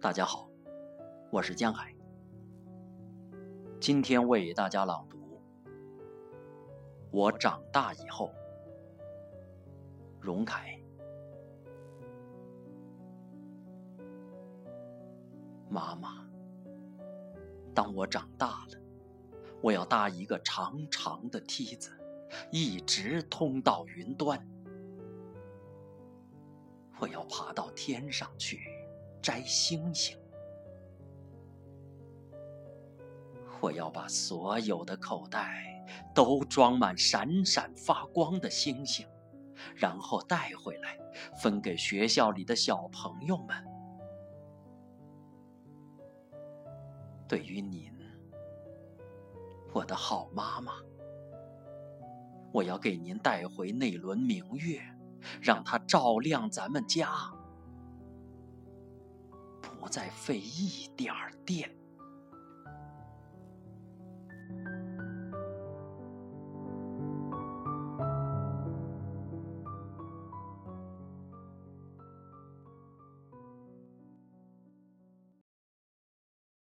大家好，我是江海。今天为大家朗读《我长大以后》，荣凯。妈妈，当我长大了，我要搭一个长长的梯子，一直通到云端。我要爬到天上去摘星星。我要把所有的口袋都装满闪闪发光的星星，然后带回来分给学校里的小朋友们。对于您，我的好妈妈，我要给您带回那轮明月，让它照亮咱们家，不再费一点电。